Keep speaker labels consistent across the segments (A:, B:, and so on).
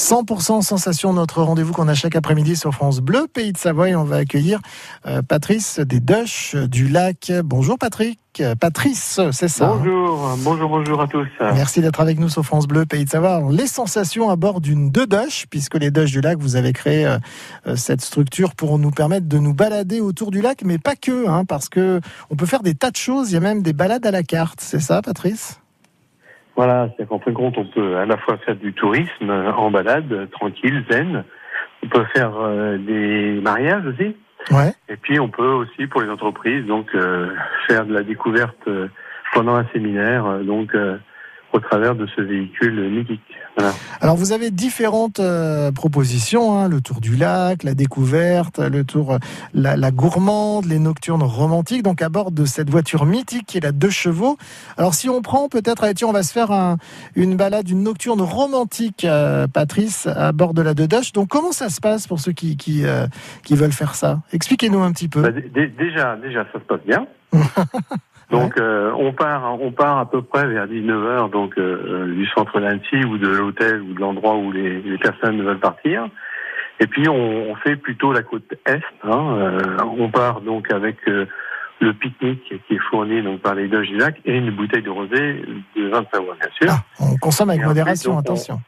A: 100% sensation, notre rendez-vous qu'on a chaque après-midi sur France Bleu, Pays de Savoie. Et on va accueillir euh, Patrice des Dush du lac. Bonjour Patrick. Patrice, c'est ça.
B: hein bonjour, bonjour, bonjour à tous.
A: Merci d'être avec nous sur France Bleu, Pays de Savoie. les sensations à bord d'une deux Dush, puisque les Dush du lac, vous avez créé euh, cette structure pour nous permettre de nous balader autour du lac, mais pas que, hein, parce que on peut faire des tas de choses. Il y a même des balades à la carte. C'est ça, Patrice?
B: Voilà, c'est qu'en fin de compte, on peut à la fois faire du tourisme en balade, tranquille, zen. On peut faire euh, des mariages aussi.
A: Ouais.
B: Et puis on peut aussi pour les entreprises donc euh, faire de la découverte euh, pendant un séminaire euh, donc au travers de ce véhicule mythique. Voilà.
A: Alors vous avez différentes propositions, hein, le tour du lac, la découverte, le tour la, la, gourmande, les nocturnes romantiques, donc à bord de cette voiture mythique qui est la deux chevaux. Alors si on prend peut-être, on va se faire un, une balade, une nocturne romantique, Patrice, à bord de la deux Dush. Donc comment ça se passe pour ceux qui qui, qui veulent faire ça? Expliquez-nous un petit peu.
B: Bah, déjà, déjà, ça se passe bien. donc, ouais. euh, on part, on part à peu près vers 19 h donc euh, du centre d'Annecy ou de l'hôtel ou de l'endroit où les, les, personnes veulent partir. Et puis, on, on fait plutôt la côte est. Hein, euh, on part donc avec euh, le pique-nique qui est fourni donc par les Doges du lac et une bouteille de rosé de vin de Savoie, bien sûr.
A: Ah, on consomme avec
B: et
A: modération,
B: ensuite, donc,
A: attention.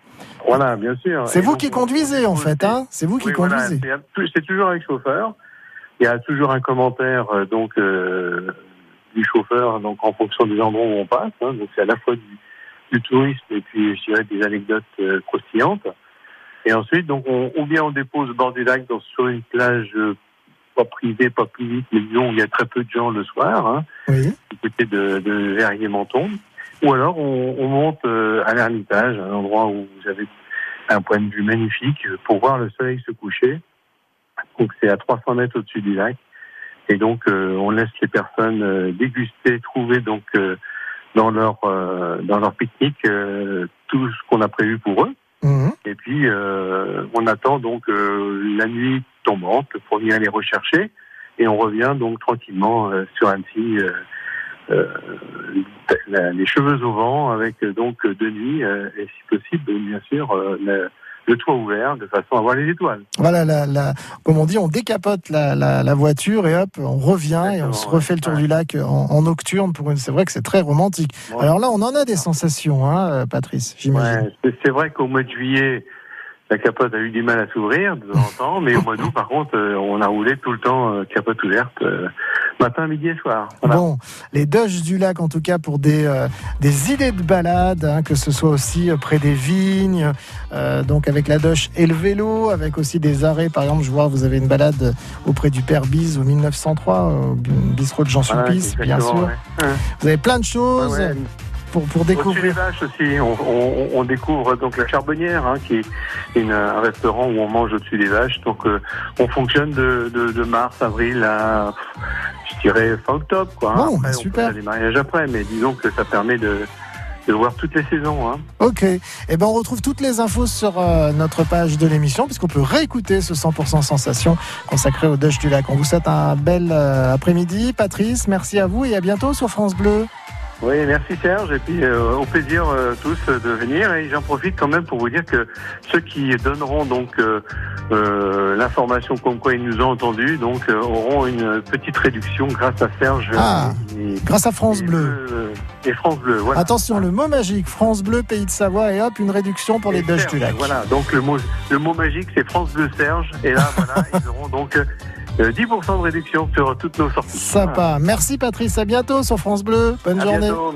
B: On, voilà, bien sûr.
A: C'est vous qui conduisez en fait, hein C'est vous qui
B: oui,
A: conduisez.
B: Voilà, c'est toujours avec chauffeur. Il y a toujours un commentaire euh, donc euh, du chauffeur donc en fonction des endroits où on passe. Hein, donc c'est à la fois du, du, tourisme et puis je dirais des anecdotes euh, croustillantes. Et ensuite donc on, ou bien on dépose au bord du lac sur une plage euh, pas privée, pas publique, mais disons où il y a très peu de gens le soir, hein,
A: oui.
B: du côté de, de Verrier-Menton. Ou alors on, on monte euh, à l'Ermitage, un endroit où vous avez un point de vue magnifique pour voir le soleil se coucher. Donc c'est à 300 mètres au-dessus du lac. Et donc euh, on laisse les personnes euh, déguster, trouver donc euh, dans leur dans leur pique-nique tout ce qu'on a prévu pour eux.
A: Mmh.
B: Et puis on attend donc la nuit tombante pour venir les rechercher. Et on revient donc tranquillement sur Annecy. Euh, les cheveux au vent avec donc de nuit et si possible bien sûr le, le toit ouvert de façon à voir les étoiles.
A: Voilà, la, la, comme on dit, on décapote la, voiture et hop, on revient Exactement, et on se refait le tour du lac en, en, nocturne. Pour une... C'est vrai que c'est très romantique. Ouais. Alors là, on en a des sensations, hein, Patrice, j'imagine.
B: Ouais, c'est vrai qu'au mois de juillet, la capote a eu du mal à s'ouvrir de temps en temps, mais au mois d'août, par contre, euh, on a roulé tout le temps euh, capote ouverte, euh, matin, midi et soir.
A: Voilà. Bon, les Doges du lac, en tout cas, pour des, euh, des idées de balade, hein, que ce soit aussi près des vignes, euh, donc avec la Doge et le vélo, avec aussi des arrêts. Par exemple, je vois, vous avez une balade auprès du Père Bise au 1903, au bistrot de Jean Sulpice,
B: voilà,
A: bien sûr.
B: Ouais.
A: Vous avez plein de choses.
B: Ouais,
A: pour, pour découvrir.
B: les vaches aussi, on, on, on, découvre donc la Charbonnière, hein, qui est une, un restaurant où on mange au-dessus des vaches. Donc euh, on fonctionne de, de, de, mars, avril à, je dirais, fin octobre. Quoi,
A: bon,
B: après,
A: super.
B: On peut faire des mariages après, mais disons que ça permet de, de voir toutes les saisons. Hein.
A: Ok. Et eh ben on retrouve toutes les infos sur euh, notre page de l'émission, puisqu'on peut réécouter ce 100% sensation consacré au Dutch du Lac. On vous souhaite un bel euh, après-midi, Patrice. Merci à vous et à bientôt sur France Bleu.
B: Oui, merci Serge, et puis euh, au plaisir euh, tous de venir. Et j'en profite quand même pour vous dire que ceux qui donneront donc euh, l'information comme quoi ils nous ont entendus, donc auront une petite réduction grâce à Serge.
A: Ah, et, grâce à France
B: et
A: Bleu.
B: et France Bleu, voilà.
A: Attention, le mot magique, France Bleu, Pays de Savoie, et hop, une réduction pour
B: et
A: les
B: Serge,
A: du Lac.
B: Voilà, donc le mot, le mot magique c'est France Bleu Serge, et là voilà, ils auront donc... 10% de réduction sur toutes nos sorties.
A: Sympa. Merci Patrice, à bientôt sur France Bleu. Bonne
B: à
A: journée.
B: Bientôt.